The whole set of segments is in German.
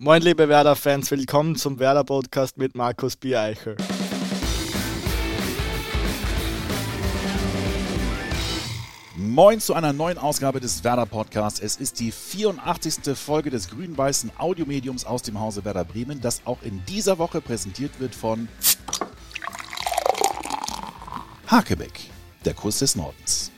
Moin, liebe Werder-Fans, willkommen zum Werder-Podcast mit Markus Biereichel. Moin zu einer neuen Ausgabe des Werder Podcasts. Es ist die 84. Folge des grün-weißen Audiomediums aus dem Hause Werder Bremen, das auch in dieser Woche präsentiert wird von Hakebeck, der Kuss des Nordens.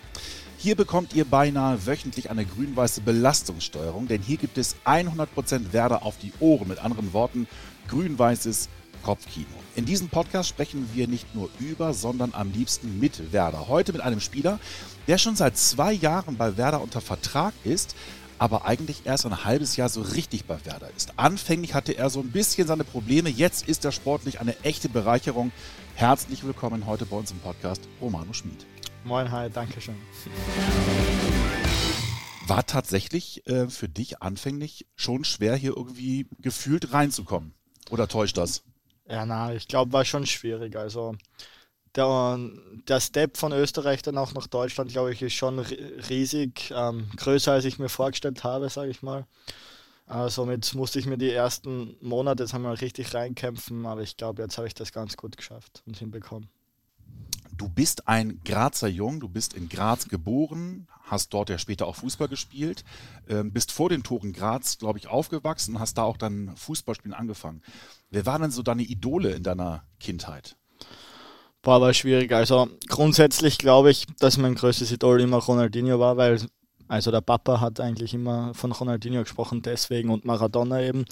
Hier bekommt ihr beinahe wöchentlich eine grün-weiße Belastungssteuerung, denn hier gibt es 100% Werder auf die Ohren. Mit anderen Worten, grün-weißes Kopfkino. In diesem Podcast sprechen wir nicht nur über, sondern am liebsten mit Werder. Heute mit einem Spieler, der schon seit zwei Jahren bei Werder unter Vertrag ist, aber eigentlich erst ein halbes Jahr so richtig bei Werder ist. Anfänglich hatte er so ein bisschen seine Probleme, jetzt ist er sportlich eine echte Bereicherung. Herzlich willkommen heute bei uns im Podcast, Romano Schmid. Moin, hi, danke schön. War tatsächlich äh, für dich anfänglich schon schwer, hier irgendwie gefühlt reinzukommen? Oder täuscht das? Ja, na, ich glaube, war schon schwierig. Also der, der Step von Österreich dann auch nach Deutschland, glaube ich, ist schon riesig, ähm, größer als ich mir vorgestellt habe, sage ich mal. Äh, somit musste ich mir die ersten Monate jetzt einmal richtig reinkämpfen, aber ich glaube, jetzt habe ich das ganz gut geschafft und hinbekommen. Du bist ein Grazer Jung, du bist in Graz geboren, hast dort ja später auch Fußball gespielt, ähm, bist vor den Toren Graz, glaube ich, aufgewachsen und hast da auch dann Fußballspielen angefangen. Wer waren denn so deine Idole in deiner Kindheit? Boah, war schwierig. Also grundsätzlich glaube ich, dass mein größtes Idol immer Ronaldinho war, weil also der Papa hat eigentlich immer von Ronaldinho gesprochen, deswegen und Maradona eben.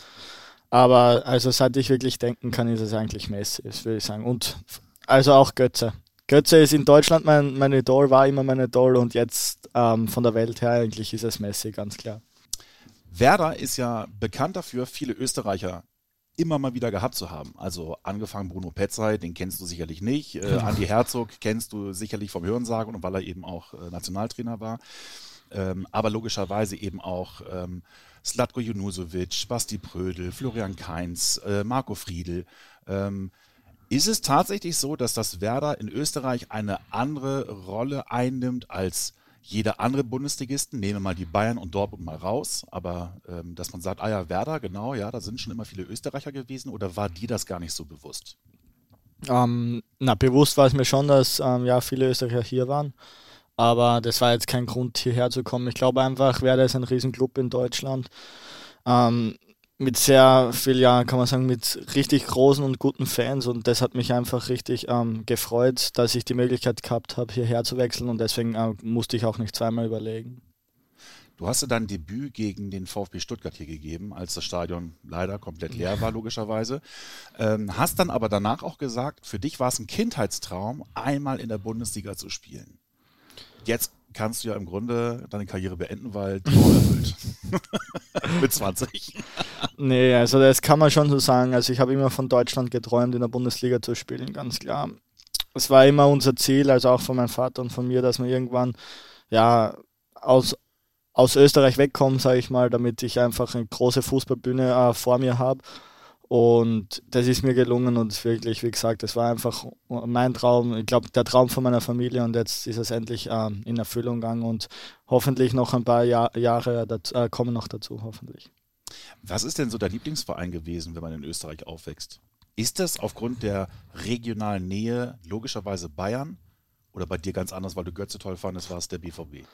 Aber also seit ich wirklich denken kann, ist es eigentlich Messi, würde ich sagen. Und also auch Götze. Götze ist in Deutschland mein, mein Idol, war immer mein Idol und jetzt ähm, von der Welt her eigentlich ist es Messi, ganz klar. Werder ist ja bekannt dafür, viele Österreicher immer mal wieder gehabt zu haben. Also angefangen Bruno Petzai, den kennst du sicherlich nicht. Äh, genau. Andi Herzog kennst du sicherlich vom Hörensagen und weil er eben auch äh, Nationaltrainer war. Ähm, aber logischerweise eben auch ähm, Slatko Junusovic, Basti Prödel, Florian Kainz, äh, Marco Friedl. Ähm, ist es tatsächlich so, dass das Werder in Österreich eine andere Rolle einnimmt als jeder andere Bundesligisten? Nehmen wir mal die Bayern und Dortmund mal raus, aber ähm, dass man sagt, ah ja, Werder, genau, ja, da sind schon immer viele Österreicher gewesen oder war dir das gar nicht so bewusst? Ähm, na, bewusst war es mir schon, dass ähm, ja viele Österreicher hier waren. Aber das war jetzt kein Grund, hierher zu kommen. Ich glaube einfach, Werder ist ein Riesenclub in Deutschland. Ähm, mit sehr viel, ja, kann man sagen, mit richtig großen und guten Fans und das hat mich einfach richtig ähm, gefreut, dass ich die Möglichkeit gehabt habe, hierher zu wechseln und deswegen äh, musste ich auch nicht zweimal überlegen. Du hast ja dein Debüt gegen den VfB Stuttgart hier gegeben, als das Stadion leider komplett leer war, logischerweise. Ähm, hast dann aber danach auch gesagt, für dich war es ein Kindheitstraum, einmal in der Bundesliga zu spielen. Jetzt kannst du ja im Grunde deine Karriere beenden, weil Traum erfüllt. Mit 20. nee, also das kann man schon so sagen. Also ich habe immer von Deutschland geträumt, in der Bundesliga zu spielen, ganz klar. Es war immer unser Ziel, also auch von meinem Vater und von mir, dass wir irgendwann ja aus, aus Österreich wegkommen, sage ich mal, damit ich einfach eine große Fußballbühne äh, vor mir habe und das ist mir gelungen und wirklich, wie gesagt, das war einfach mein Traum, ich glaube, der Traum von meiner Familie und jetzt ist es endlich ähm, in Erfüllung gegangen und hoffentlich noch ein paar Jahr, Jahre dazu, äh, kommen noch dazu, hoffentlich. Was ist denn so der Lieblingsverein gewesen, wenn man in Österreich aufwächst? Ist das aufgrund der regionalen Nähe logischerweise Bayern oder bei dir ganz anders, weil du Götze toll fandest, war es der BVB?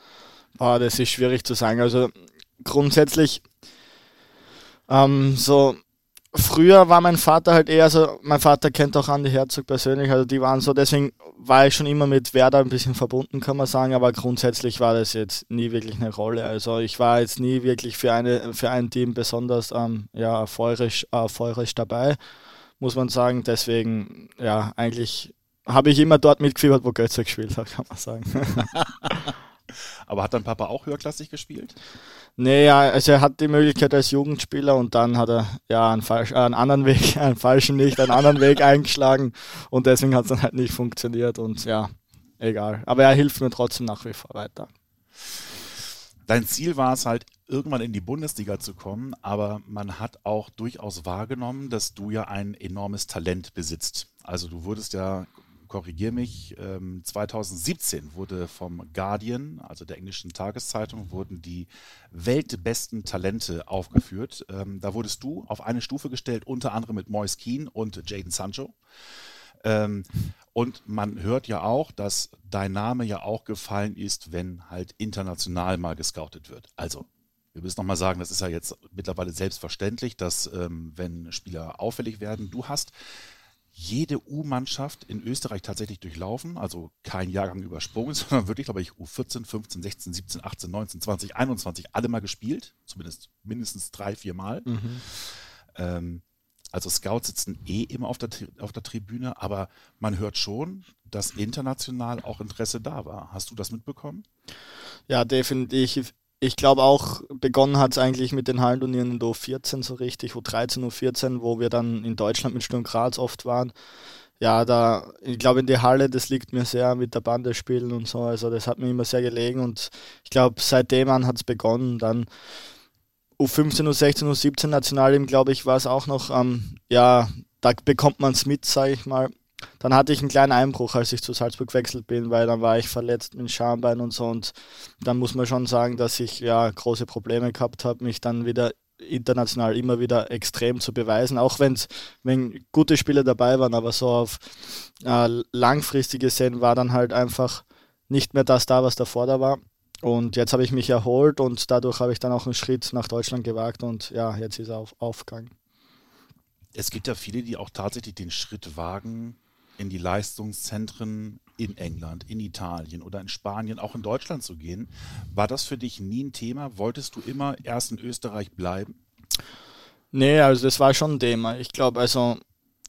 Boah, das ist schwierig zu sagen. Also grundsätzlich ähm, so früher war mein Vater halt eher so, mein Vater kennt auch Andi Herzog persönlich, also die waren so, deswegen war ich schon immer mit Werder ein bisschen verbunden, kann man sagen, aber grundsätzlich war das jetzt nie wirklich eine Rolle. Also ich war jetzt nie wirklich für, eine, für ein Team besonders ähm, ja, euphorisch, euphorisch dabei, muss man sagen. Deswegen, ja, eigentlich habe ich immer dort mitgefiebert, wo Götze gespielt hat, kann man sagen. aber hat dein Papa auch höherklassig gespielt? Nee, ja, also er hat die Möglichkeit als Jugendspieler und dann hat er ja einen, falsch, äh, einen anderen Weg, einen falschen nicht, einen anderen Weg eingeschlagen und deswegen hat es dann halt nicht funktioniert und ja, egal. Aber er hilft mir trotzdem nach wie vor weiter. Dein Ziel war es halt, irgendwann in die Bundesliga zu kommen, aber man hat auch durchaus wahrgenommen, dass du ja ein enormes Talent besitzt. Also du wurdest ja korrigiere mich, ähm, 2017 wurde vom Guardian, also der englischen Tageszeitung, wurden die weltbesten Talente aufgeführt. Ähm, da wurdest du auf eine Stufe gestellt, unter anderem mit Moise Keane und Jaden Sancho. Ähm, und man hört ja auch, dass dein Name ja auch gefallen ist, wenn halt international mal gescoutet wird. Also wir müssen nochmal sagen, das ist ja jetzt mittlerweile selbstverständlich, dass ähm, wenn Spieler auffällig werden, du hast jede U-Mannschaft in Österreich tatsächlich durchlaufen, also kein Jahrgang übersprungen, sondern wirklich, glaube ich, U14, 15, 16, 17, 18, 19, 20, 21 alle mal gespielt, zumindest mindestens drei, vier Mal. Mhm. Ähm, also Scouts sitzen eh immer auf der, auf der Tribüne, aber man hört schon, dass international auch Interesse da war. Hast du das mitbekommen? Ja, definitiv ich glaube auch, begonnen hat es eigentlich mit den Hallenturnieren in der U14 so richtig, U13, U14, wo wir dann in Deutschland mit Sturm Graz oft waren. Ja, da, ich glaube, in die Halle, das liegt mir sehr mit der Bande spielen und so. Also, das hat mir immer sehr gelegen und ich glaube, seitdem an hat es begonnen. Dann U15, U16, U17 Nationalteam, glaube ich, war es auch noch, ähm, ja, da bekommt man es mit, sage ich mal. Dann hatte ich einen kleinen Einbruch, als ich zu Salzburg gewechselt bin, weil dann war ich verletzt mit Schambein und so. Und dann muss man schon sagen, dass ich ja große Probleme gehabt habe, mich dann wieder international immer wieder extrem zu beweisen, auch wenn's, wenn gute Spiele dabei waren, aber so auf äh, langfristig gesehen war dann halt einfach nicht mehr das da, was davor da war. Und jetzt habe ich mich erholt und dadurch habe ich dann auch einen Schritt nach Deutschland gewagt und ja, jetzt ist er auf, aufgegangen. Es gibt ja viele, die auch tatsächlich den Schritt wagen, in die Leistungszentren in England, in Italien oder in Spanien, auch in Deutschland zu gehen. War das für dich nie ein Thema? Wolltest du immer erst in Österreich bleiben? Nee, also das war schon ein Thema. Ich glaube, also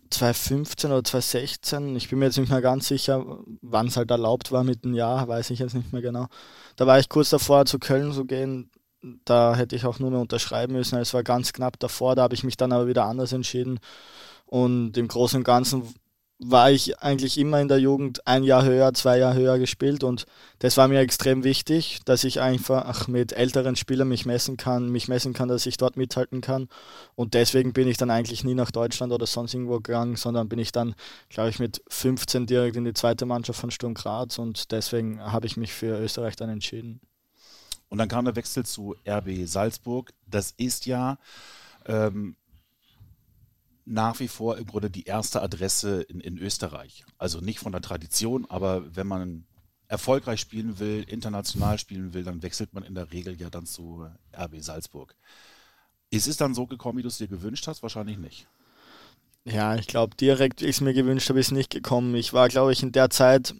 2015 oder 2016, ich bin mir jetzt nicht mehr ganz sicher, wann es halt erlaubt war mit einem Jahr, weiß ich jetzt nicht mehr genau. Da war ich kurz davor, zu Köln zu gehen. Da hätte ich auch nur mehr unterschreiben müssen. Es war ganz knapp davor, da habe ich mich dann aber wieder anders entschieden. Und im Großen und Ganzen war ich eigentlich immer in der Jugend ein Jahr höher, zwei Jahre höher gespielt und das war mir extrem wichtig, dass ich einfach mit älteren Spielern mich messen kann, mich messen kann, dass ich dort mithalten kann und deswegen bin ich dann eigentlich nie nach Deutschland oder sonst irgendwo gegangen, sondern bin ich dann, glaube ich, mit 15 direkt in die zweite Mannschaft von Sturm Graz und deswegen habe ich mich für Österreich dann entschieden. Und dann kam der Wechsel zu RB Salzburg. Das ist ja ähm, nach wie vor im Grunde die erste Adresse in, in Österreich. Also nicht von der Tradition, aber wenn man erfolgreich spielen will, international spielen will, dann wechselt man in der Regel ja dann zu RB Salzburg. Ist es dann so gekommen, wie du es dir gewünscht hast? Wahrscheinlich nicht. Ja, ich glaube, direkt, wie ich es mir gewünscht habe, ist nicht gekommen. Ich war, glaube ich, in der Zeit,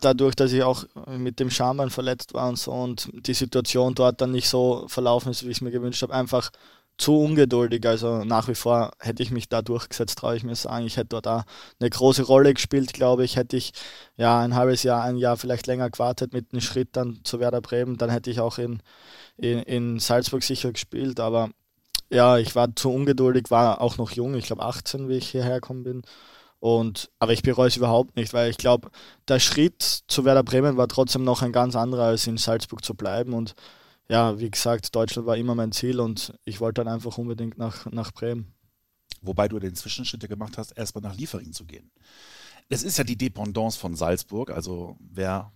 dadurch, dass ich auch mit dem Schambein verletzt war und so und die Situation dort dann nicht so verlaufen ist, wie ich es mir gewünscht habe, einfach zu ungeduldig. Also nach wie vor hätte ich mich da durchgesetzt, traue ich mir sagen. Ich hätte dort auch eine große Rolle gespielt, glaube ich. Hätte ich ja ein halbes Jahr, ein Jahr vielleicht länger gewartet mit einem Schritt dann zu Werder Bremen, dann hätte ich auch in, in, in Salzburg sicher gespielt. Aber ja, ich war zu ungeduldig, war auch noch jung, ich glaube 18, wie ich hierher gekommen bin. Und, aber ich bereue es überhaupt nicht, weil ich glaube, der Schritt zu Werder Bremen war trotzdem noch ein ganz anderer, als in Salzburg zu bleiben. Und ja, wie gesagt, Deutschland war immer mein Ziel und ich wollte dann einfach unbedingt nach, nach Bremen. Wobei du den Zwischenschritt ja gemacht hast, erstmal nach Liefering zu gehen. Es ist ja die Dependance von Salzburg, also wer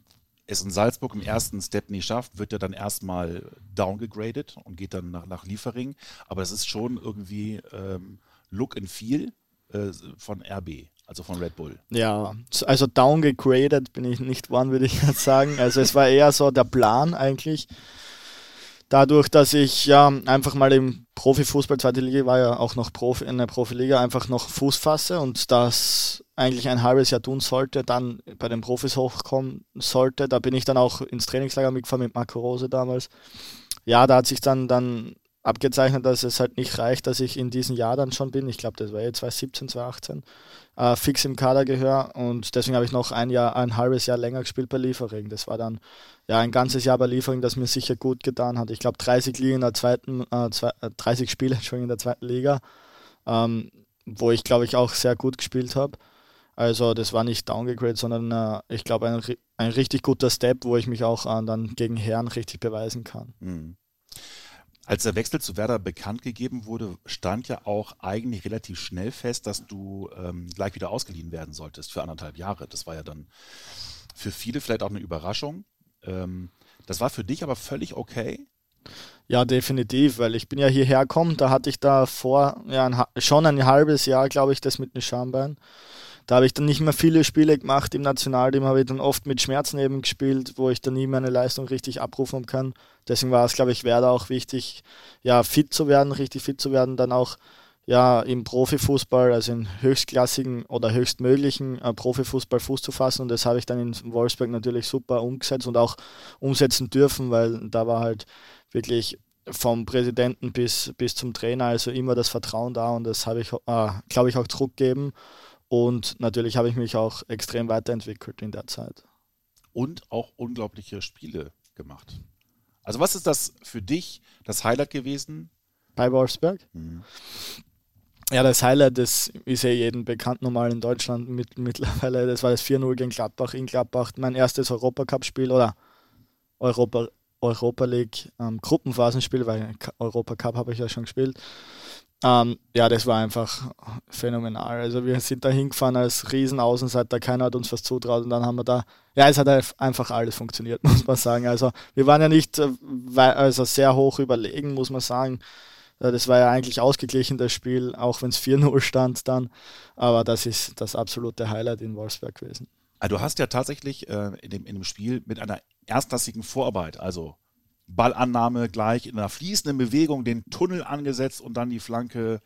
es in Salzburg im ersten Step nicht schafft, wird ja dann erstmal downgegradet und geht dann nach, nach Liefering. Aber es ist schon irgendwie ähm, Look and Feel äh, von RB, also von Red Bull. Ja, also downgegradet bin ich nicht worden, würde ich jetzt sagen. Also es war eher so der Plan eigentlich dadurch, dass ich ja einfach mal im Profifußball, zweite Liga war ja auch noch Profi, in der Profiliga, einfach noch Fuß fasse und das eigentlich ein halbes Jahr tun sollte, dann bei den Profis hochkommen sollte. Da bin ich dann auch ins Trainingslager mitgefahren mit Marco Rose damals. Ja, da hat sich dann, dann abgezeichnet, dass es halt nicht reicht, dass ich in diesem Jahr dann schon bin. Ich glaube, das war jetzt 2017, 2018, äh, fix im Kader gehöre und deswegen habe ich noch ein Jahr, ein halbes Jahr länger gespielt bei Liefering. Das war dann ja ein ganzes Jahr bei Liefering, das mir sicher gut getan hat. Ich glaube 30 Ligen in der zweiten, äh, zwei, 30 äh, Spiele schon in der zweiten Liga, ähm, wo ich glaube ich auch sehr gut gespielt habe. Also das war nicht downgegradet, sondern äh, ich glaube ein, ein richtig guter Step, wo ich mich auch äh, dann gegen Herren richtig beweisen kann. Mhm. Als der Wechsel zu Werder bekannt gegeben wurde, stand ja auch eigentlich relativ schnell fest, dass du ähm, gleich wieder ausgeliehen werden solltest für anderthalb Jahre. Das war ja dann für viele vielleicht auch eine Überraschung. Ähm, das war für dich aber völlig okay. Ja, definitiv, weil ich bin ja hierher gekommen, da hatte ich da vor ja, ein, schon ein halbes Jahr, glaube ich, das mit dem Schambein. Da habe ich dann nicht mehr viele Spiele gemacht im Nationalteam, habe ich dann oft mit Schmerzen eben gespielt, wo ich dann nie meine Leistung richtig abrufen kann. Deswegen war es, glaube ich, Werder auch wichtig, ja, fit zu werden, richtig fit zu werden, dann auch ja, im Profifußball, also in höchstklassigen oder höchstmöglichen äh, Profifußball Fuß zu fassen. Und das habe ich dann in Wolfsburg natürlich super umgesetzt und auch umsetzen dürfen, weil da war halt wirklich vom Präsidenten bis, bis zum Trainer, also immer das Vertrauen da und das habe ich, äh, glaube ich, auch zurückgegeben. Und natürlich habe ich mich auch extrem weiterentwickelt in der Zeit. Und auch unglaubliche Spiele gemacht. Also was ist das für dich das Highlight gewesen? Bei Wolfsberg? Mhm. Ja, das Highlight, das ist ja jedem bekannt normal in Deutschland mit, mittlerweile. Das war das 4-0 gegen Gladbach in Gladbach. Mein erstes Europacup-Spiel oder Europa, Europa League ähm, Gruppenphasenspiel, weil Europacup habe ich ja schon gespielt. Ähm, ja, das war einfach phänomenal. Also wir sind da hingefahren als Riesenaußenseiter, keiner hat uns was zutraut und dann haben wir da, ja, es hat einfach alles funktioniert, muss man sagen. Also wir waren ja nicht äh, also sehr hoch überlegen, muss man sagen. Das war ja eigentlich ausgeglichen, das Spiel, auch wenn es 4-0 stand dann. Aber das ist das absolute Highlight in Wolfsberg gewesen. Also du hast ja tatsächlich äh, in, dem, in dem Spiel mit einer erstklassigen Vorarbeit, also Ballannahme gleich in einer fließenden Bewegung den Tunnel angesetzt und dann die Flanke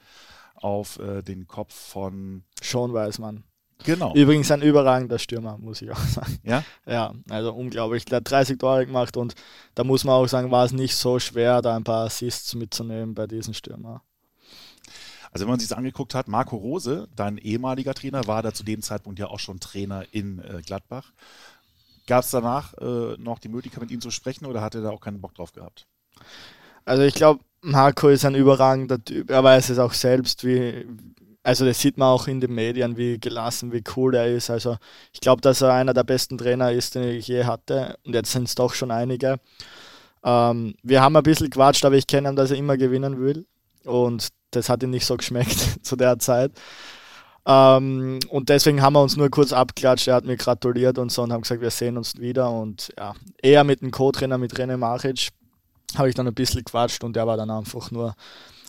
auf äh, den Kopf von Sean Weismann. Genau. Übrigens ein überragender Stürmer, muss ich auch sagen. Ja? Ja, also unglaublich. Der hat 30 Tore gemacht und da muss man auch sagen, war es nicht so schwer, da ein paar Assists mitzunehmen bei diesem Stürmer. Also wenn man sich das angeguckt hat, Marco Rose, dein ehemaliger Trainer, war da zu dem Zeitpunkt ja auch schon Trainer in äh, Gladbach. Gab es danach äh, noch die Möglichkeit, mit ihm zu sprechen oder hat er da auch keinen Bock drauf gehabt? Also ich glaube, Marco ist ein überragender Typ. Er weiß es auch selbst, wie, also das sieht man auch in den Medien, wie gelassen, wie cool er ist. Also ich glaube, dass er einer der besten Trainer ist, den ich je hatte. Und jetzt sind es doch schon einige. Ähm, wir haben ein bisschen quatscht, aber ich kenne ihn, dass er immer gewinnen will. Und das hat ihm nicht so geschmeckt zu der Zeit. Ähm, und deswegen haben wir uns nur kurz abklatscht. Er hat mir gratuliert und so und haben gesagt, wir sehen uns wieder. Und ja, eher mit dem Co-Trainer, mit René Maric, habe ich dann ein bisschen gequatscht und der war dann einfach nur,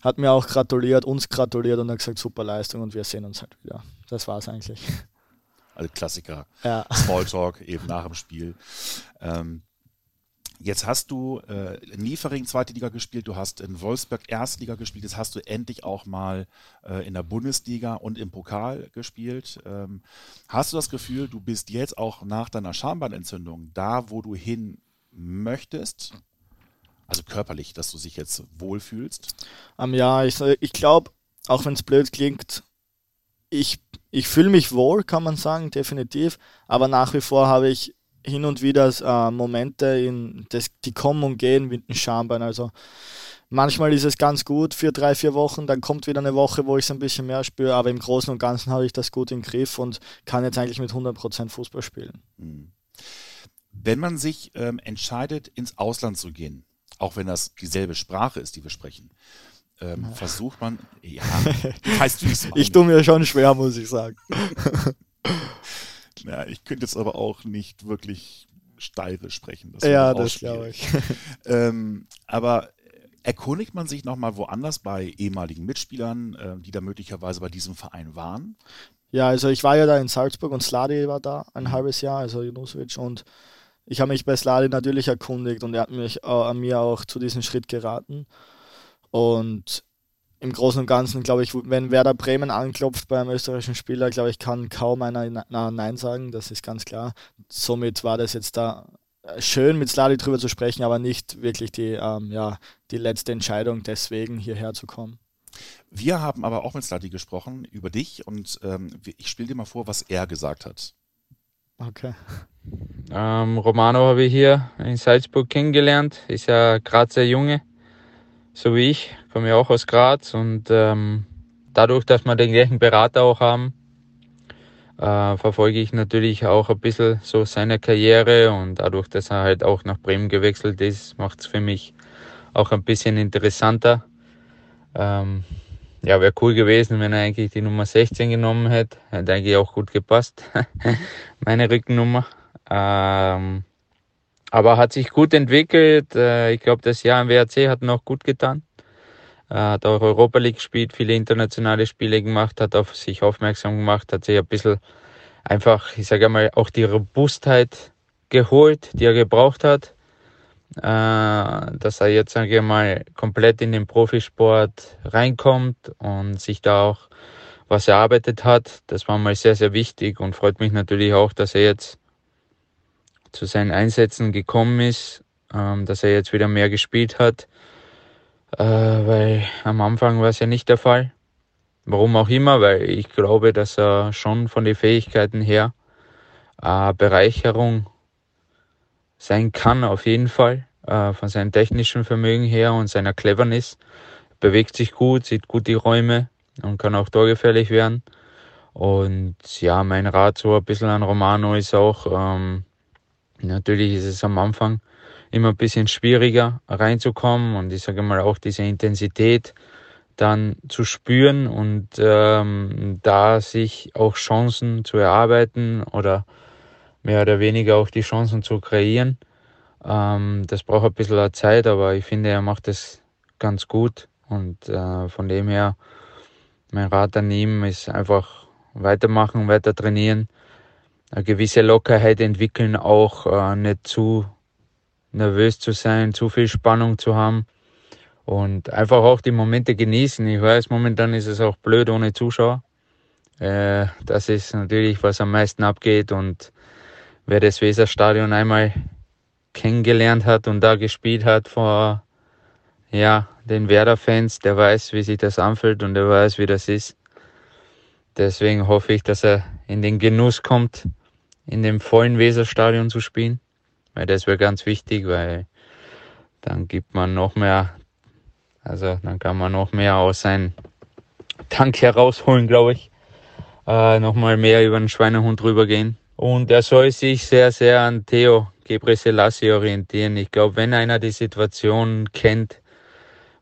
hat mir auch gratuliert, uns gratuliert und hat gesagt, super Leistung und wir sehen uns halt wieder. Das war es eigentlich. Also Klassiker. Ja. Smalltalk eben nach dem Spiel. Ähm, Jetzt hast du äh, in Liefering zweite Liga gespielt, du hast in Wolfsburg Erstliga gespielt, jetzt hast du endlich auch mal äh, in der Bundesliga und im Pokal gespielt. Ähm, hast du das Gefühl, du bist jetzt auch nach deiner Schambeinentzündung da, wo du hin möchtest? Also körperlich, dass du dich jetzt wohlfühlst? Um, ja, ich, ich glaube, auch wenn es blöd klingt, ich, ich fühle mich wohl, kann man sagen, definitiv. Aber nach wie vor habe ich hin und wieder äh, Momente, in das, die kommen und gehen mit dem Schambein. Also manchmal ist es ganz gut für drei, vier Wochen, dann kommt wieder eine Woche, wo ich es ein bisschen mehr spüre, aber im Großen und Ganzen habe ich das gut im Griff und kann jetzt eigentlich mit 100% Fußball spielen. Hm. Wenn man sich ähm, entscheidet, ins Ausland zu gehen, auch wenn das dieselbe Sprache ist, die wir sprechen, ähm, ja. versucht man, ja, heißt wie es Ich tue mir schon schwer, muss ich sagen. Ja, ich könnte jetzt aber auch nicht wirklich steirisch sprechen. Das ja, das glaube ich. ähm, aber erkundigt man sich nochmal woanders bei ehemaligen Mitspielern, äh, die da möglicherweise bei diesem Verein waren? Ja, also ich war ja da in Salzburg und Sladi war da ein mhm. halbes Jahr, also Junusovic und ich habe mich bei Sladi natürlich erkundigt und er hat mich äh, mir auch zu diesem Schritt geraten. Und im Großen und Ganzen, glaube ich, wenn Werder Bremen anklopft beim österreichischen Spieler, glaube ich, kann kaum einer Nein sagen, das ist ganz klar. Somit war das jetzt da äh, schön, mit Sladi drüber zu sprechen, aber nicht wirklich die, ähm, ja, die letzte Entscheidung, deswegen hierher zu kommen. Wir haben aber auch mit Sladi gesprochen über dich und ähm, ich spiele dir mal vor, was er gesagt hat. Okay. Ähm, Romano habe ich hier in Salzburg kennengelernt, ist ja gerade sehr Junge so wie ich, komme ja auch aus Graz und ähm, dadurch, dass wir den gleichen Berater auch haben, äh, verfolge ich natürlich auch ein bisschen so seine Karriere und dadurch, dass er halt auch nach Bremen gewechselt ist, macht es für mich auch ein bisschen interessanter. Ähm, ja, wäre cool gewesen, wenn er eigentlich die Nummer 16 genommen hätte. Hätte eigentlich auch gut gepasst. Meine Rückennummer. Ähm, aber hat sich gut entwickelt. Äh, ich glaube, das Jahr im WRC hat noch gut getan. Äh, hat auch Europa League gespielt, viele internationale Spiele gemacht, hat auf sich aufmerksam gemacht, hat sich ein bisschen einfach, ich sage mal, auch die Robustheit geholt, die er gebraucht hat. Äh, dass er jetzt, sage ich mal, komplett in den Profisport reinkommt und sich da auch was erarbeitet hat. Das war mal sehr, sehr wichtig und freut mich natürlich auch, dass er jetzt zu seinen Einsätzen gekommen ist, ähm, dass er jetzt wieder mehr gespielt hat, äh, weil am Anfang war es ja nicht der Fall. Warum auch immer, weil ich glaube, dass er schon von den Fähigkeiten her äh, Bereicherung sein kann, auf jeden Fall, äh, von seinem technischen Vermögen her und seiner Cleverness. Bewegt sich gut, sieht gut die Räume und kann auch torgefährlich werden. Und ja, mein Rat so ein bisschen an Romano ist auch, ähm, Natürlich ist es am Anfang immer ein bisschen schwieriger reinzukommen und ich sage mal auch diese Intensität dann zu spüren und ähm, da sich auch Chancen zu erarbeiten oder mehr oder weniger auch die Chancen zu kreieren. Ähm, das braucht ein bisschen Zeit, aber ich finde, er macht es ganz gut und äh, von dem her mein Rat an ihm ist einfach weitermachen, weiter trainieren eine gewisse Lockerheit entwickeln, auch äh, nicht zu nervös zu sein, zu viel Spannung zu haben und einfach auch die Momente genießen. Ich weiß, momentan ist es auch blöd ohne Zuschauer. Äh, das ist natürlich, was am meisten abgeht und wer das Weserstadion einmal kennengelernt hat und da gespielt hat vor ja, den Werder-Fans, der weiß, wie sich das anfühlt und der weiß, wie das ist. Deswegen hoffe ich, dass er in den Genuss kommt, in dem vollen Weserstadion zu spielen, weil das wäre ganz wichtig, weil dann gibt man noch mehr, also dann kann man noch mehr aus seinem Tank herausholen, glaube ich. Äh, Nochmal mehr über den Schweinehund rübergehen. Und er soll sich sehr, sehr an Theo Gebre Selassie orientieren. Ich glaube, wenn einer die Situation kennt,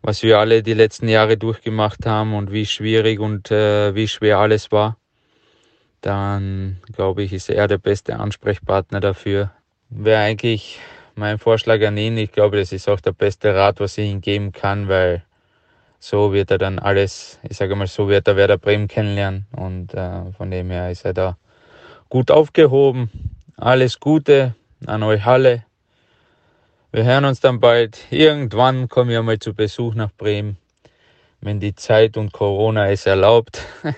was wir alle die letzten Jahre durchgemacht haben und wie schwierig und äh, wie schwer alles war, dann glaube ich, ist er der beste Ansprechpartner dafür. Wäre eigentlich mein Vorschlag an ihn. Ich glaube, das ist auch der beste Rat, was ich ihm geben kann, weil so wird er dann alles, ich sage mal, so wird er Werder Bremen kennenlernen und äh, von dem her ist er da gut aufgehoben. Alles Gute an euch alle. Wir hören uns dann bald. Irgendwann komme ich einmal zu Besuch nach Bremen, wenn die Zeit und Corona es erlaubt.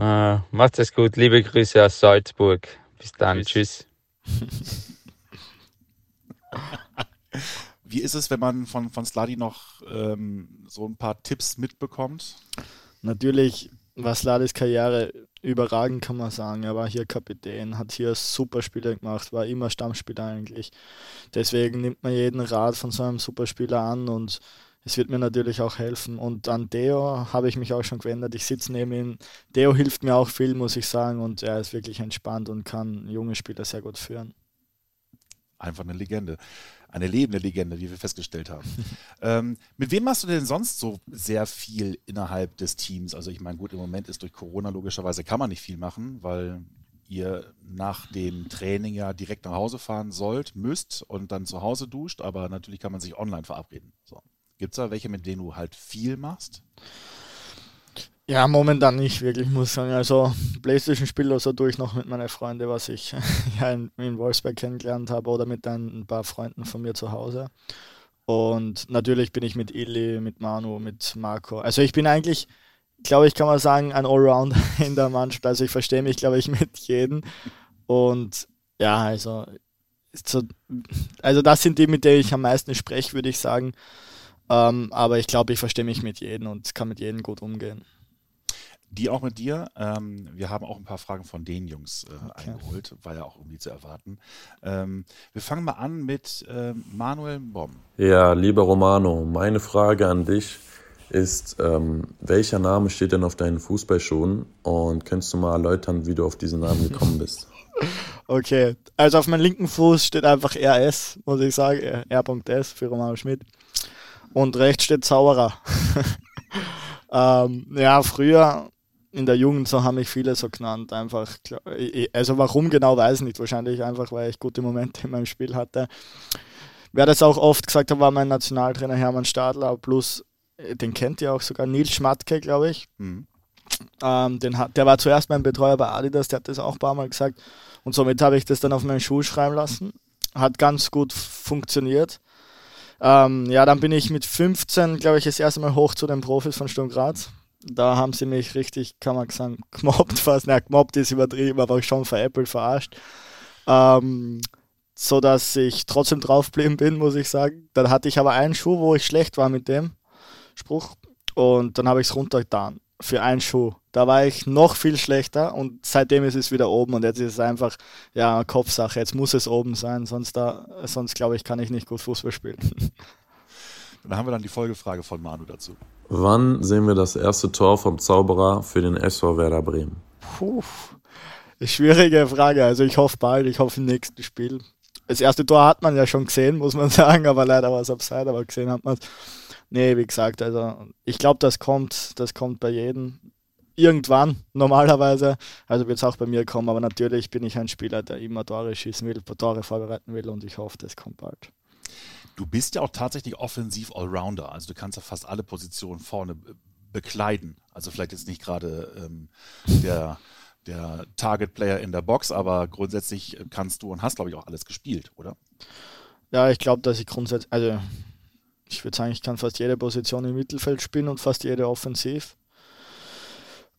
Uh, macht es gut. Liebe Grüße aus Salzburg. Bis dann. Tschüss. Wie ist es, wenn man von, von Sladi noch ähm, so ein paar Tipps mitbekommt? Natürlich war Sladis Karriere überragend, kann man sagen. Er war hier Kapitän, hat hier super Spiele gemacht, war immer Stammspieler eigentlich. Deswegen nimmt man jeden Rat von so einem Superspieler an und es wird mir natürlich auch helfen. Und an Deo habe ich mich auch schon gewendet. Ich sitze neben ihm. Deo hilft mir auch viel, muss ich sagen. Und er ist wirklich entspannt und kann junge Spieler sehr gut führen. Einfach eine Legende. Eine lebende Legende, wie wir festgestellt haben. ähm, mit wem machst du denn sonst so sehr viel innerhalb des Teams? Also ich meine, gut, im Moment ist durch Corona logischerweise kann man nicht viel machen, weil ihr nach dem Training ja direkt nach Hause fahren sollt, müsst und dann zu Hause duscht, aber natürlich kann man sich online verabreden. So. Gibt es da welche, mit denen du halt viel machst? Ja, momentan nicht wirklich, muss ich sagen. Also Playstation-Spieler so durch noch mit meinen Freunden, was ich ja in, in Wolfsburg kennengelernt habe oder mit ein, paar Freunden von mir zu Hause. Und natürlich bin ich mit Illy, mit Manu, mit Marco. Also ich bin eigentlich, glaube ich, kann man sagen, ein Allrounder in der Mannschaft. Also ich verstehe mich, glaube ich, mit jedem. Und ja, also, so, also das sind die, mit denen ich am meisten spreche, würde ich sagen. Ähm, aber ich glaube, ich verstehe mich mit jedem und kann mit jedem gut umgehen. Die auch mit dir. Ähm, wir haben auch ein paar Fragen von den Jungs äh, okay. eingeholt, war ja auch irgendwie zu erwarten. Ähm, wir fangen mal an mit äh, Manuel Bomm. Ja, lieber Romano, meine Frage an dich ist, ähm, welcher Name steht denn auf deinen Fußballschuhen? Und könntest du mal erläutern, wie du auf diesen Namen gekommen bist? okay, also auf meinem linken Fuß steht einfach RS, muss ich sagen, R.S für Romano Schmidt. Und rechts steht Zauberer. ähm, ja, früher in der Jugend so haben mich viele so genannt. Einfach, also warum genau, weiß ich nicht. Wahrscheinlich einfach, weil ich gute Momente in meinem Spiel hatte. Wer das auch oft gesagt hat, war mein Nationaltrainer Hermann Stadler, plus äh, den kennt ihr auch sogar, Nils Schmatke, glaube ich. Mhm. Ähm, den hat, der war zuerst mein Betreuer bei Adidas, der hat das auch ein paar Mal gesagt. Und somit habe ich das dann auf meinen Schuh schreiben lassen. Hat ganz gut funktioniert. Ähm, ja, dann bin ich mit 15, glaube ich, das erste Mal hoch zu den Profis von Sturm Graz. Da haben sie mich richtig, kann man sagen, gemobbt fast. Na, gemobbt ist übertrieben, aber schon veräppelt, verarscht. Ähm, so dass ich trotzdem draufgeblieben bin, muss ich sagen. Dann hatte ich aber einen Schuh, wo ich schlecht war mit dem Spruch. Und dann habe ich es runtergetan für einen Schuh. Da war ich noch viel schlechter und seitdem ist es wieder oben und jetzt ist es einfach ja Kopfsache. Jetzt muss es oben sein, sonst da, sonst glaube ich, kann ich nicht gut Fußball spielen. Dann haben wir dann die Folgefrage von Manu dazu. Wann sehen wir das erste Tor vom Zauberer für den SV Werder Bremen? Puh, schwierige Frage. Also ich hoffe bald, ich hoffe im nächsten Spiel. Das erste Tor hat man ja schon gesehen, muss man sagen, aber leider war es abseits, aber gesehen hat man es. Nee, wie gesagt, also ich glaube, das kommt, das kommt bei jedem irgendwann normalerweise. Also wird es auch bei mir kommen, aber natürlich bin ich ein Spieler, der immer Tore schießen will, Tore vorbereiten will und ich hoffe, das kommt bald. Du bist ja auch tatsächlich offensiv Allrounder, also du kannst ja fast alle Positionen vorne bekleiden. Also vielleicht jetzt nicht gerade ähm, der, der Target Player in der Box, aber grundsätzlich kannst du und hast, glaube ich, auch alles gespielt, oder? Ja, ich glaube, dass ich grundsätzlich, also ich würde sagen, ich kann fast jede Position im Mittelfeld spielen und fast jede offensiv.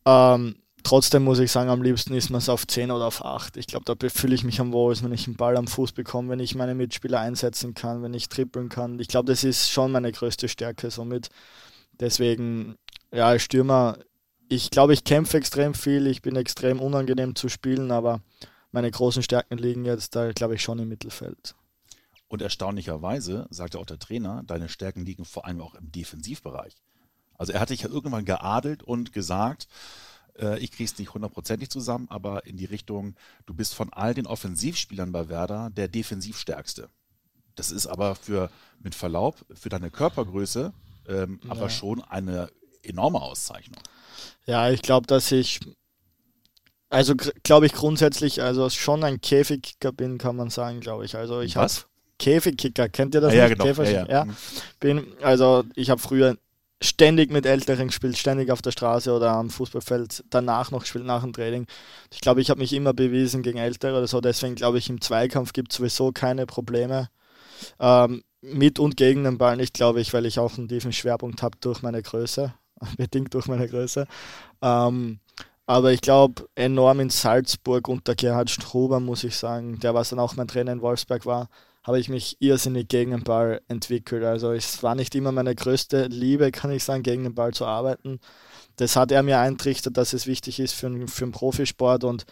Ähm, trotzdem muss ich sagen, am liebsten ist man es auf 10 oder auf 8. Ich glaube, da fühle ich mich am wohlsten, wenn ich einen Ball am Fuß bekomme, wenn ich meine Mitspieler einsetzen kann, wenn ich trippeln kann. Ich glaube, das ist schon meine größte Stärke somit. Deswegen, ja, als Stürmer, ich glaube, ich kämpfe extrem viel, ich bin extrem unangenehm zu spielen, aber meine großen Stärken liegen jetzt da, glaube ich, schon im Mittelfeld. Und erstaunlicherweise, sagte auch der Trainer, deine Stärken liegen vor allem auch im Defensivbereich. Also er hat dich ja irgendwann geadelt und gesagt, ich kriege es nicht hundertprozentig zusammen, aber in die Richtung, du bist von all den Offensivspielern bei Werder der defensivstärkste. Das ist aber für, mit Verlaub, für deine Körpergröße, ähm, ja. aber schon eine enorme Auszeichnung. Ja, ich glaube, dass ich, also glaube ich grundsätzlich, also schon ein Käfigkicker bin, kann man sagen, glaube ich. Also ich habe Käfigkicker, kennt ihr das? Ah, ja, genau. Ja, ja. ja, mhm. bin, also ich habe früher ständig mit Älteren gespielt, ständig auf der Straße oder am Fußballfeld, danach noch gespielt, nach dem Training. Ich glaube, ich habe mich immer bewiesen gegen Ältere oder so, deswegen glaube ich, im Zweikampf gibt es sowieso keine Probleme. Ähm, mit und gegen den Ball nicht, glaube ich, weil ich auch einen tiefen Schwerpunkt habe durch meine Größe, bedingt durch meine Größe. Ähm, aber ich glaube, enorm in Salzburg unter Gerhard Struber, muss ich sagen, der was dann auch mein Trainer in Wolfsberg war, habe ich mich irrsinnig gegen den Ball entwickelt. Also es war nicht immer meine größte Liebe, kann ich sagen, gegen den Ball zu arbeiten. Das hat er mir eintrichtert, dass es wichtig ist für, für einen Profisport und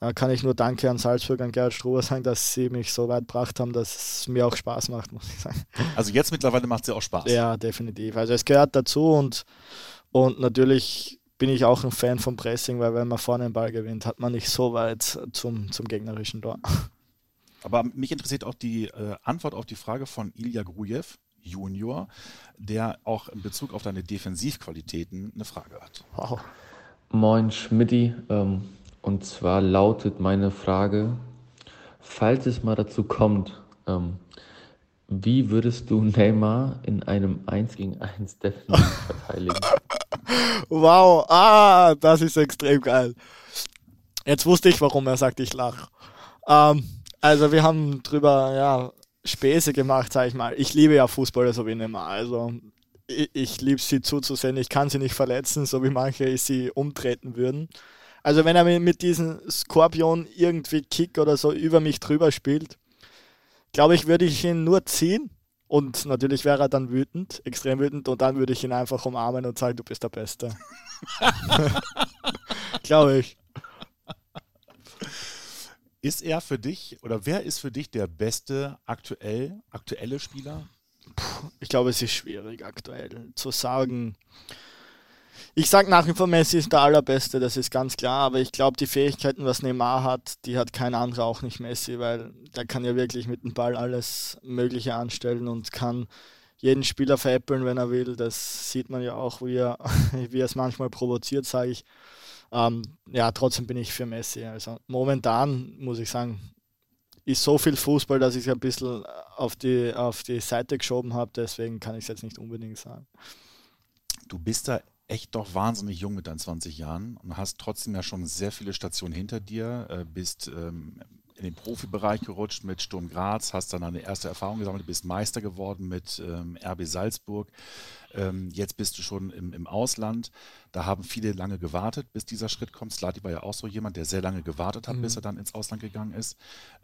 da kann ich nur Danke an Salzburg, an Gerhard Struber sagen, dass sie mich so weit gebracht haben, dass es mir auch Spaß macht, muss ich sagen. Also jetzt mittlerweile macht es dir auch Spaß. Ja, definitiv. Also es gehört dazu und, und natürlich bin ich auch ein Fan vom Pressing, weil wenn man vorne den Ball gewinnt, hat man nicht so weit zum, zum gegnerischen Tor. Aber mich interessiert auch die äh, Antwort auf die Frage von Ilya Grujew, Junior, der auch in Bezug auf deine Defensivqualitäten eine Frage hat. Wow. Moin Schmidti, ähm, und zwar lautet meine Frage, falls es mal dazu kommt, ähm, wie würdest du Neymar in einem 1 gegen 1 defensiv verteidigen? Wow, ah, das ist extrem geil. Jetzt wusste ich, warum er sagt, ich lache. Ähm, also wir haben drüber, ja, Späße gemacht, sag ich mal. Ich liebe ja Fußballer so wie Neymar. Also ich, ich liebe sie zuzusehen. Ich kann sie nicht verletzen, so wie manche sie umtreten würden. Also wenn er mit diesem Skorpion irgendwie Kick oder so über mich drüber spielt, glaube ich, würde ich ihn nur ziehen. Und natürlich wäre er dann wütend, extrem wütend, und dann würde ich ihn einfach umarmen und sagen, du bist der Beste. glaube ich. Ist er für dich oder wer ist für dich der beste aktuell, aktuelle Spieler? Puh, ich glaube, es ist schwierig aktuell zu sagen. Ich sage nach wie vor, Messi ist der Allerbeste, das ist ganz klar, aber ich glaube, die Fähigkeiten, was Neymar hat, die hat kein anderer, auch nicht Messi, weil der kann ja wirklich mit dem Ball alles Mögliche anstellen und kann jeden Spieler veräppeln, wenn er will. Das sieht man ja auch, wie er, wie er es manchmal provoziert, sage ich. Ähm, ja, trotzdem bin ich für Messi. Also momentan muss ich sagen, ist so viel Fußball, dass ich es ein bisschen auf die, auf die Seite geschoben habe. Deswegen kann ich es jetzt nicht unbedingt sagen. Du bist da echt doch wahnsinnig jung mit deinen 20 Jahren und hast trotzdem ja schon sehr viele Stationen hinter dir, äh, bist ähm, in den Profibereich gerutscht mit Sturm Graz, hast dann eine erste Erfahrung gesammelt, bist Meister geworden mit ähm, RB Salzburg. Ähm, jetzt bist du schon im, im, Ausland. Da haben viele lange gewartet, bis dieser Schritt kommt. Slati war ja auch so jemand, der sehr lange gewartet hat, mhm. bis er dann ins Ausland gegangen ist.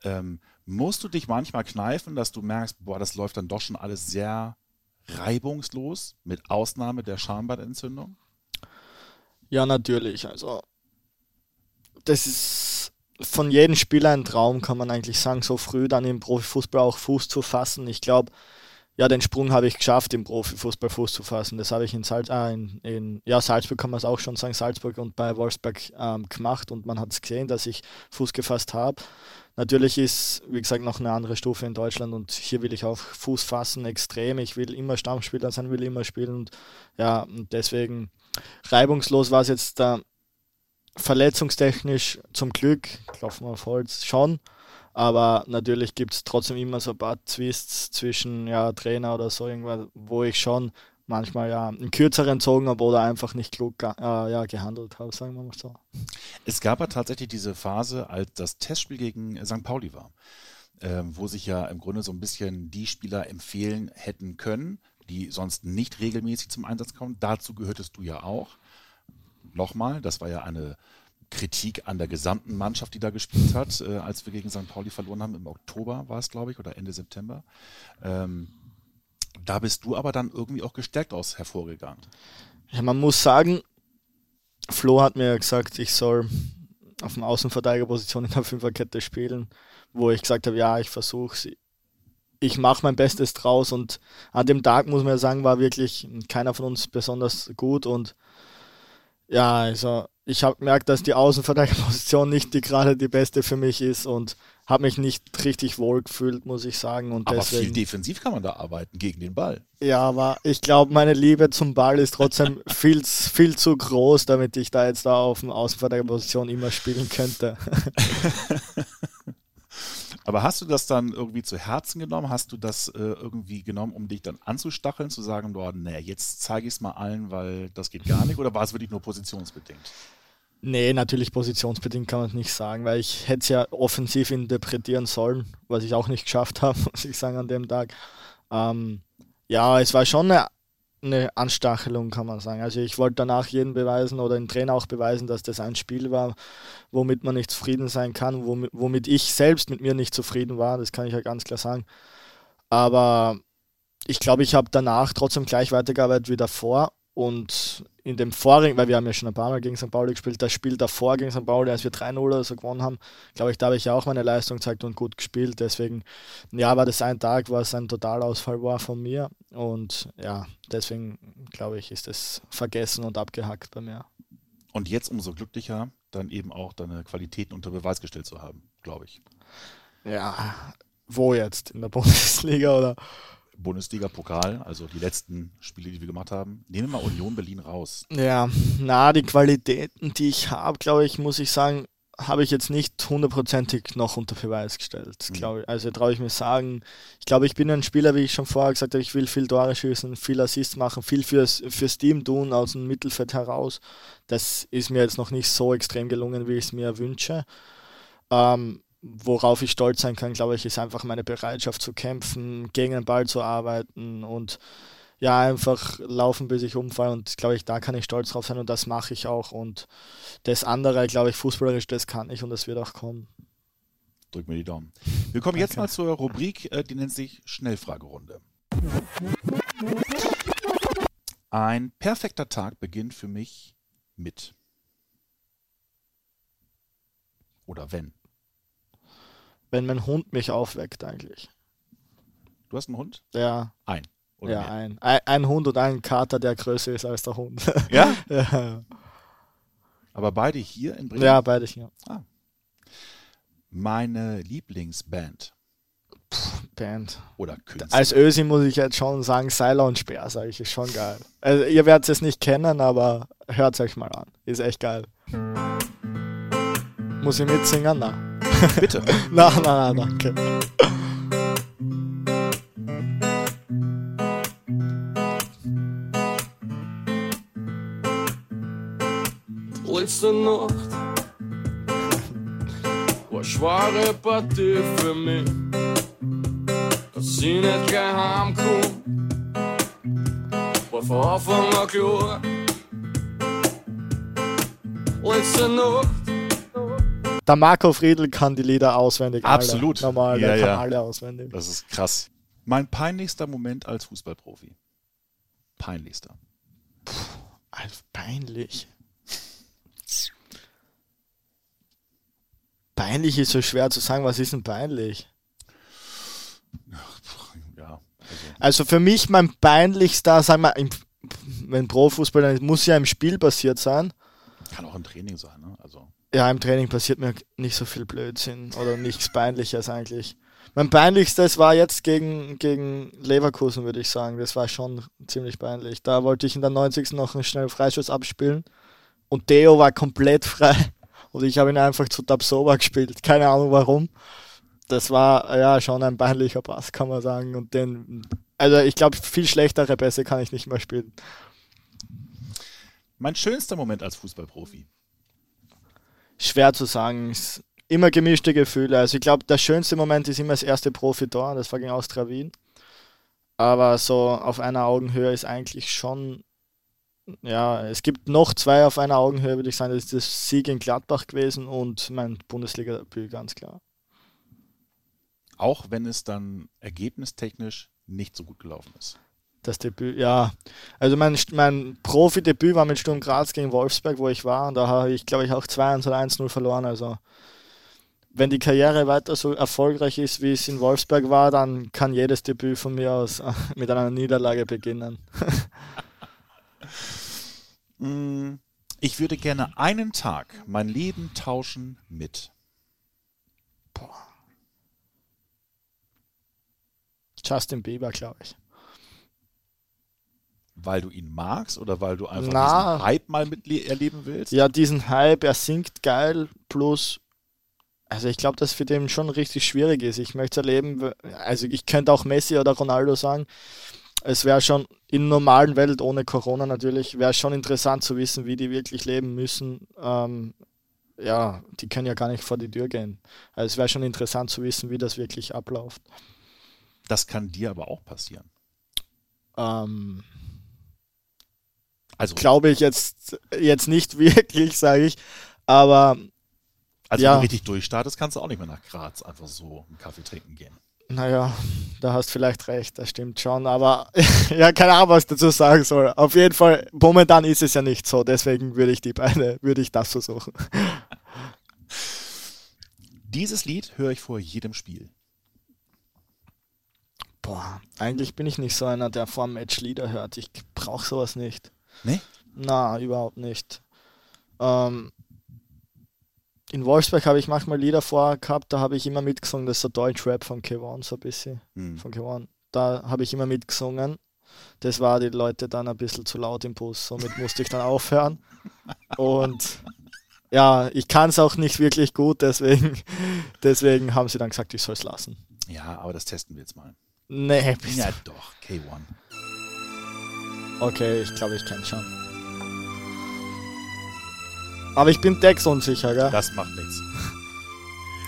Ähm, musst du dich manchmal kneifen, dass du merkst, boah, das läuft dann doch schon alles sehr reibungslos, mit Ausnahme der Schambandentzündung? Ja, natürlich. Also, das ist von jedem Spieler ein Traum, kann man eigentlich sagen, so früh dann im Profifußball auch Fuß zu fassen. Ich glaube, ja, den Sprung habe ich geschafft, im Profifußball Fuß zu fassen. Das habe ich in, Salz, äh, in, in ja, Salzburg kann man es auch schon sagen, Salzburg und bei Wolfsburg ähm, gemacht und man hat es gesehen, dass ich Fuß gefasst habe. Natürlich ist, wie gesagt, noch eine andere Stufe in Deutschland und hier will ich auch Fuß fassen, extrem. Ich will immer Stammspieler sein, will immer spielen und ja, und deswegen reibungslos war es jetzt da verletzungstechnisch zum Glück, klopfen wir auf Holz, schon. Aber natürlich gibt es trotzdem immer so ein paar Twists zwischen ja, Trainer oder so irgendwas, wo ich schon manchmal ja einen kürzeren zogen habe oder einfach nicht klug äh, ja, gehandelt habe, sagen wir mal so. Es gab ja tatsächlich diese Phase, als das Testspiel gegen St. Pauli war, äh, wo sich ja im Grunde so ein bisschen die Spieler empfehlen hätten können, die sonst nicht regelmäßig zum Einsatz kommen. Dazu gehörtest du ja auch. Nochmal, das war ja eine Kritik an der gesamten Mannschaft, die da gespielt hat, äh, als wir gegen St. Pauli verloren haben. Im Oktober war es, glaube ich, oder Ende September. Ähm, da bist du aber dann irgendwie auch gestärkt aus hervorgegangen. Ja, man muss sagen, Flo hat mir gesagt, ich soll auf dem Außenverteidigerposition in der Fünferkette spielen, wo ich gesagt habe, ja, ich versuche es. Ich mache mein Bestes draus und an dem Tag muss man ja sagen, war wirklich keiner von uns besonders gut und ja, also ich habe gemerkt, dass die Außenverteidigerposition nicht die, gerade die beste für mich ist und habe mich nicht richtig wohl gefühlt, muss ich sagen. Und aber deswegen, viel defensiv kann man da arbeiten gegen den Ball. Ja, aber ich glaube, meine Liebe zum Ball ist trotzdem viel, viel zu groß, damit ich da jetzt da auf der Außenverteidigerposition immer spielen könnte. Aber hast du das dann irgendwie zu Herzen genommen? Hast du das äh, irgendwie genommen, um dich dann anzustacheln, zu sagen, oh, nee, jetzt zeige ich es mal allen, weil das geht gar nicht? Oder war es wirklich nur positionsbedingt? Nee, natürlich positionsbedingt kann man es nicht sagen, weil ich hätte es ja offensiv interpretieren sollen, was ich auch nicht geschafft habe, muss ich sagen, an dem Tag. Ähm, ja, es war schon eine eine Anstachelung, kann man sagen. Also ich wollte danach jedem beweisen oder dem Trainer auch beweisen, dass das ein Spiel war, womit man nicht zufrieden sein kann, womit, womit ich selbst mit mir nicht zufrieden war, das kann ich ja ganz klar sagen. Aber ich glaube, ich habe danach trotzdem gleich weitergearbeitet wie davor und in dem vorigen, weil wir haben ja schon ein paar Mal gegen St. Pauli gespielt, das Spiel davor gegen St. Pauli, als wir 3-0 oder so gewonnen haben, glaube ich, da habe ich ja auch meine Leistung gezeigt und gut gespielt. Deswegen, ja, war das ein Tag, was ein Totalausfall war von mir. Und ja, deswegen, glaube ich, ist es vergessen und abgehackt bei mir. Und jetzt umso glücklicher, dann eben auch deine Qualitäten unter Beweis gestellt zu haben, glaube ich. Ja, wo jetzt? In der Bundesliga oder? Bundesliga-Pokal, also die letzten Spiele, die wir gemacht haben. Nehmen wir mal Union Berlin raus. Ja, na, die Qualitäten, die ich habe, glaube ich, muss ich sagen, habe ich jetzt nicht hundertprozentig noch unter Beweis gestellt. Mhm. Also traue ich mir sagen, ich glaube, ich bin ein Spieler, wie ich schon vorher gesagt habe, ich will viel Tore schießen, viel Assists machen, viel fürs, fürs Team tun aus dem Mittelfeld heraus. Das ist mir jetzt noch nicht so extrem gelungen, wie ich es mir wünsche. Ähm, worauf ich stolz sein kann, glaube ich, ist einfach meine Bereitschaft zu kämpfen, gegen den Ball zu arbeiten und ja, einfach laufen, bis ich umfalle. Und glaube ich, da kann ich stolz drauf sein und das mache ich auch. Und das andere, glaube ich, fußballerisch, das kann ich und das wird auch kommen. Drück mir die Daumen. Wir kommen Danke. jetzt mal zur Rubrik, äh, die nennt sich Schnellfragerunde. Ein perfekter Tag beginnt für mich mit. Oder wenn wenn mein Hund mich aufweckt eigentlich. Du hast einen Hund? Ja. Ein. Oder ja, ein. ein. Ein Hund und ein Kater, der größer ist als der Hund. Ja? ja. Aber beide hier in Bremen? Ja, beide hier. Ah. Meine Lieblingsband? Puh, Band. Oder Künstler? Als Ösi muss ich jetzt schon sagen, Seiler und Speer, sage ich, ist schon geil. Also ihr werdet es nicht kennen, aber hört es euch mal an. Ist echt geil. Muss ich mitsingen? Na. Bitte. na, na, na, danke. Letzte Nacht war schwere Partie für mich, dass ich nicht gleich heimkomme. War von Anfang an klar. Letzte Nacht Der Marco Friedl kann die Lieder auswendig. alle. Absolut. Normal, Ja, der kann ja. alle auswendig. Das ist krass. Mein peinlichster Moment als Fußballprofi. Peinlichster. Alter, peinlich. Peinlich ist so schwer zu sagen, was ist denn peinlich? Ja. Also, Also für mich mein peinlichster, sagen wir, im, wenn Profußball, dann muss ja im Spiel passiert sein. kann auch im Training sein, ne? Also. Ja, im Training passiert mir nicht so viel Blödsinn oder nichts Peinliches eigentlich. Mein peinlichstes war jetzt gegen, gegen Leverkusen, würde ich sagen. Das war schon ziemlich peinlich. Da wollte ich in der 90. noch einen schnellen Freischuss abspielen und Theo war komplett frei und ich habe ihn einfach zu Tabsoba gespielt. Keine Ahnung warum. Das war ja schon ein peinlicher Pass, kann man sagen. Und den, also ich glaube, viel schlechtere Pässe kann ich nicht mehr spielen. Mein schönster Moment als Fußballprofi. Schwer zu sagen. Immer gemischte Gefühle. Also ich glaube, der schönste Moment ist immer das erste Profitor, das war gegen Austria Wien. Aber so auf einer Augenhöhe ist eigentlich schon, ja, es gibt noch zwei auf einer Augenhöhe, würde ich sagen. Das ist das Sieg in Gladbach gewesen und mein Bundesliga-Debüt, ganz klar. Auch wenn es dann ergebnistechnisch nicht so gut gelaufen ist. Das Debüt, ja. Also mein, mein Profi-Debüt war mit Sturm Graz gegen Wolfsberg, wo ich war. Und da habe ich, glaube ich, auch 2-1 oder 1-0 verloren. Also wenn die Karriere weiter so erfolgreich ist, wie es in Wolfsberg war, dann kann jedes Debüt von mir aus äh, mit einer Niederlage beginnen. Mm, Ich würde gerne einen Tag mein Leben tauschen mit. Justin Bieber, glaube ich. Weil du ihn magst oder weil du einfach Na. diesen Hype mal miterleben willst? Ja, diesen Hype, er singt geil, plus, also ich glaube, dass für den schon richtig schwierig ist. Ich möchte erleben, also ich könnte auch Messi oder Ronaldo sagen, es wäre schon in normalen Welt, ohne Corona natürlich, wäre schon interessant zu wissen, wie die wirklich leben müssen. Ähm, ja, die können ja gar nicht vor die Tür gehen. Also es wäre schon interessant zu wissen, wie das wirklich abläuft. Das kann dir aber auch passieren. Ähm, Also, glaube ich jetzt, jetzt nicht wirklich, sage ich, aber also ja. wenn du richtig durchstartest, kannst du auch nicht mehr nach Graz einfach so einen Kaffee trinken gehen. Naja, da hast vielleicht recht, das stimmt schon, aber ja, keine Ahnung, was ich dazu sagen soll. Auf jeden Fall, momentan ist es ja nicht so, deswegen würde ich die beide, würde ich das versuchen. Dieses Lied höre ich vor jedem Spiel. Boah, eigentlich bin ich nicht so einer, der vor dem Match Lieder hört. Ich brauche sowas nicht. Ne? Na, überhaupt nicht. Ähm, in Wolfsburg habe ich manchmal Lieder vorher gehabt, da habe ich immer mitgesungen, das ist so Deutschrap von Kevon, so ein bisschen. Hm. Von Kevon. Da habe ich immer mitgesungen. Das war die Leute dann ein bisschen zu laut im Bus, somit musste ich dann aufhören. Und ja, ich kann es auch nicht wirklich gut, deswegen, deswegen haben sie dann gesagt, ich soll es lassen. Ja, aber das testen wir jetzt mal. Nee. Ja, doch, K1. Okay, ich glaube, ich kenne schon. Aber ich bin textunsicher, gell? Das macht nichts.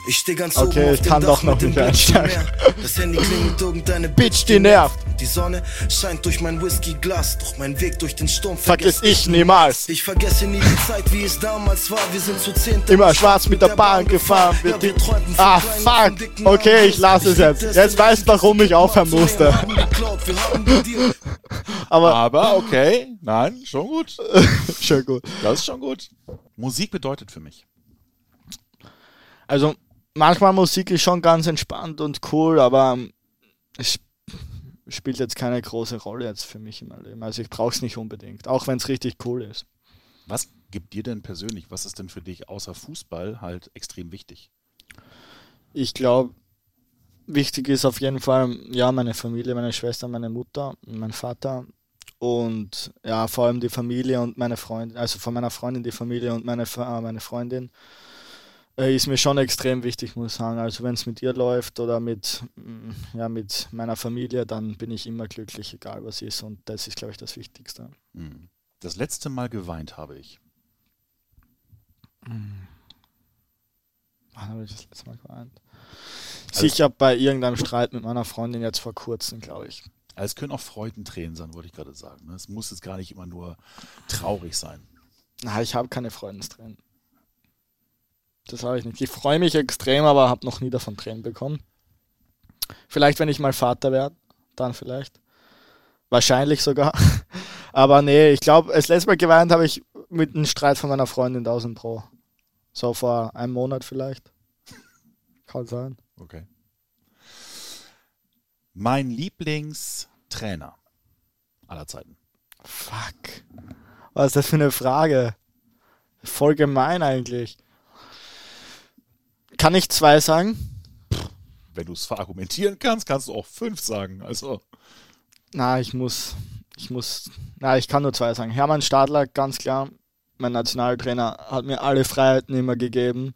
Ich steh ganz Okay, oben auf ich dem kann Dach doch noch nicht einsteigen. Das Handy klingelt irgendeine Bitch, die nervt. Die Sonne scheint durch mein Whiskyglas, doch mein Weg durch den Sturm Vergiss ich niemals. Ich vergesse nie die Zeit, wie es damals war. Wir sind zu zehnt Immer schwarz mit der Bahn gefahren. Ja, wir träumten von Ah, fuck. Okay, ich lasse es jetzt. Jetzt weißt du, warum ich aufhören musste. Wir haben geklaut, wir haben gedealt. Aber Aber okay, nein, schon gut. schon gut. Das ist schon gut. Musik bedeutet für mich. Also manchmal Musik ist schon ganz entspannt und cool, aber ähm, es spielt jetzt keine große Rolle jetzt für mich in meinem Leben. Also ich brauche es nicht unbedingt, auch wenn es richtig cool ist. Was gibt dir denn persönlich, was ist denn für dich außer Fußball halt extrem wichtig? Ich glaube, wichtig ist auf jeden Fall, ja, meine Familie, meine Schwester, meine Mutter, mein Vater und ja, vor allem die Familie und meine Freundin, also von meiner Freundin die Familie und meine, äh, meine Freundin äh, ist mir schon extrem wichtig, muss ich sagen. Also wenn es mit ihr läuft oder mit, mm, ja, mit meiner Familie, dann bin ich immer glücklich, egal was ist. Und das ist, glaube ich, das Wichtigste. Hm. Das letzte Mal geweint habe ich. Wann habe ich das letzte Mal geweint? Sicher bei irgendeinem Streit mit meiner Freundin jetzt vor kurzem, glaube ich. Also es können auch Freudentränen sein, wollte ich gerade sagen. ne? Es muss jetzt gar nicht immer nur traurig sein. Na, ich habe keine Freundestränen. Das habe ich nicht. Ich freue mich extrem, aber habe noch nie davon Tränen bekommen. Vielleicht, wenn ich mal Vater werde, dann vielleicht. Wahrscheinlich sogar. Aber nee, ich glaube, das letzte Mal geweint habe ich mit einem Streit von meiner Freundin 1000 Pro. So vor einem Monat vielleicht. Kann sein. Okay. Mein Lieblingstrainer aller Zeiten. Fuck. Was ist das für eine Frage? Voll gemein eigentlich. Kann ich zwei sagen? Wenn du es verargumentieren kannst, kannst du auch fünf sagen. Also, Na, ich muss, ich muss, na, ich kann nur zwei sagen. Hermann Stadler, ganz klar, mein Nationaltrainer, hat mir alle Freiheiten immer gegeben.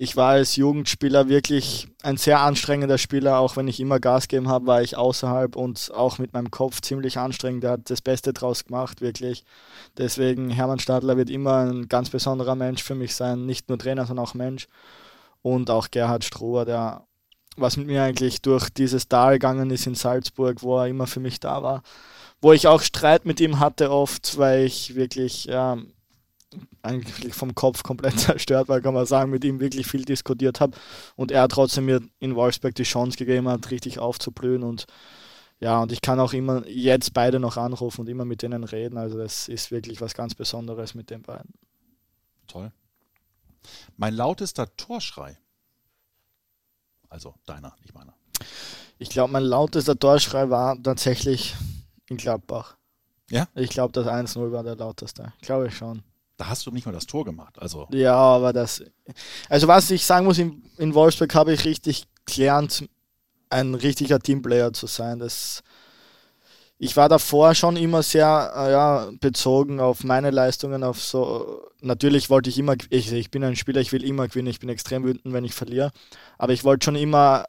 Ich war als Jugendspieler wirklich ein sehr anstrengender Spieler, auch wenn ich immer Gas gegeben habe, war ich außerhalb und auch mit meinem Kopf ziemlich anstrengend. Er hat das Beste draus gemacht, wirklich. Deswegen, Hermann Stadler wird immer ein ganz besonderer Mensch für mich sein, nicht nur Trainer, sondern auch Mensch. Und auch Gerhard Stroher, der was mit mir eigentlich durch dieses Tal gegangen ist in Salzburg, wo er immer für mich da war. Wo ich auch Streit mit ihm hatte oft, weil ich wirklich ja, eigentlich vom Kopf komplett zerstört war, kann man sagen, mit ihm wirklich viel diskutiert habe und er trotzdem mir in Wolfsburg die Chance gegeben hat, richtig aufzublühen und ja, und ich kann auch immer jetzt beide noch anrufen und immer mit denen reden, also das ist wirklich was ganz Besonderes mit den beiden. toll. Mein lautester Torschrei. Also deiner, nicht meiner. Ich glaube, mein lautester Torschrei war tatsächlich in Gladbach. Ja? Ich glaube, das 1-0 war der lauteste. Glaube ich schon. Da hast du nicht mal das Tor gemacht. Also, Ja, aber das. Also, was ich sagen muss, in, in Wolfsburg habe ich richtig gelernt, ein richtiger Teamplayer zu sein. Das, ich war davor schon immer sehr äh, ja, bezogen auf meine Leistungen, auf so. Natürlich wollte ich immer, ich, ich bin ein Spieler, ich will immer gewinnen, ich bin extrem wütend, wenn ich verliere. Aber ich wollte schon immer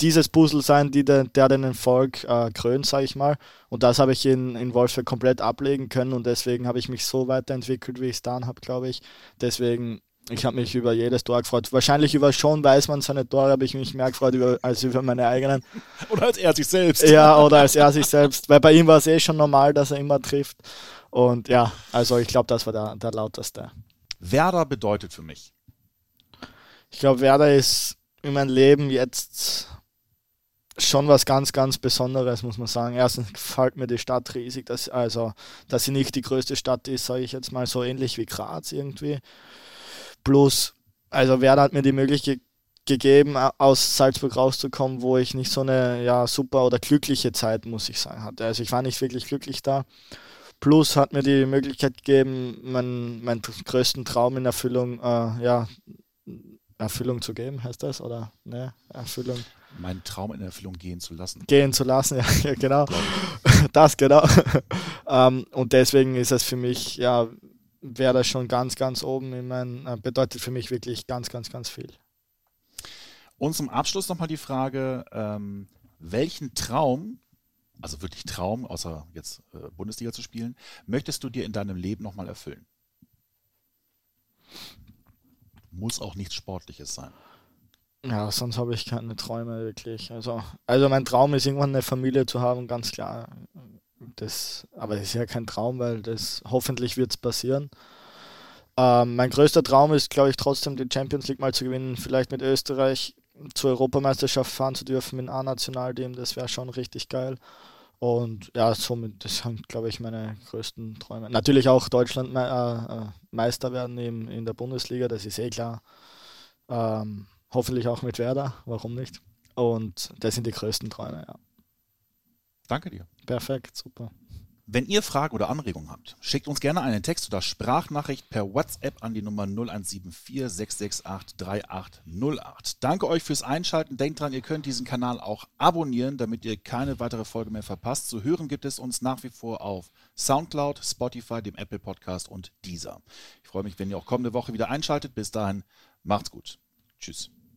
dieses Puzzle sein, die der, der den Erfolg äh, krönt, sage ich mal. Und das habe ich in, in Wolfsburg komplett ablegen können und deswegen habe ich mich so weiterentwickelt, wie ich es dann habe, glaube ich. Deswegen, ich habe mich über jedes Tor gefreut. Wahrscheinlich über Sean Weißmann seine Tore habe ich mich mehr gefreut über, als über meine eigenen. oder als er sich selbst. Ja, oder als er sich selbst, weil bei ihm war es eh schon normal, dass er immer trifft. Und ja, also ich glaube, das war der, der lauteste. Werder bedeutet für mich. Ich glaube, Werder ist in meinem Leben jetzt schon was ganz, ganz Besonderes, muss man sagen. Erstens gefällt mir die Stadt riesig, dass, also, dass sie nicht die größte Stadt ist, sage ich jetzt mal, so ähnlich wie Graz irgendwie. Plus, also Werder hat mir die Möglichkeit gegeben, aus Salzburg rauszukommen, wo ich nicht so eine ja, super oder glückliche Zeit, muss ich sagen, hatte. Also ich war nicht wirklich glücklich da. Plus hat mir die Möglichkeit gegeben, meinen, meinen größten Traum in Erfüllung, äh, ja, Erfüllung zu geben, heißt das? Oder ne? Erfüllung Meinen Traum in Erfüllung gehen zu lassen. gehen zu lassen, ja, genau. Das genau. ähm, und deswegen ist es für mich, ja, wäre das schon ganz, ganz oben in meinen, äh, bedeutet für mich wirklich ganz, ganz, ganz viel. Und zum Abschluss nochmal die Frage, ähm, welchen Traum, also wirklich Traum, außer jetzt äh, Bundesliga zu spielen, möchtest du dir in deinem Leben nochmal erfüllen? Muss auch nichts Sportliches sein. Ja, sonst habe ich keine Träume wirklich. Also, also mein Traum ist irgendwann eine Familie zu haben, ganz klar. Das, aber das ist ja kein Traum, weil das hoffentlich wird es passieren. Ähm, mein größter Traum ist, glaube ich, trotzdem die Champions League mal zu gewinnen, vielleicht mit Österreich zur Europameisterschaft fahren zu dürfen mit einem A-Nationalteam, das wäre schon richtig geil. Und ja, somit, das sind, glaube ich, meine größten Träume. Natürlich auch Deutschland äh, äh, Meister werden in, in der Bundesliga, das ist eh klar. Ähm, hoffentlich auch mit Werder, warum nicht? Und das sind die größten Träume, ja. Danke dir. Perfekt, super. Wenn ihr Fragen oder Anregungen habt, schickt uns gerne einen Text oder Sprachnachricht per WhatsApp an die Nummer 0174 668 3808. Danke euch fürs Einschalten. Denkt dran, ihr könnt diesen Kanal auch abonnieren, damit ihr keine weitere Folge mehr verpasst. Zu hören gibt es uns nach wie vor auf Soundcloud, Spotify, dem Apple Podcast und dieser. Ich freue mich, wenn ihr auch kommende Woche wieder einschaltet. Bis dahin, macht's gut. Tschüss.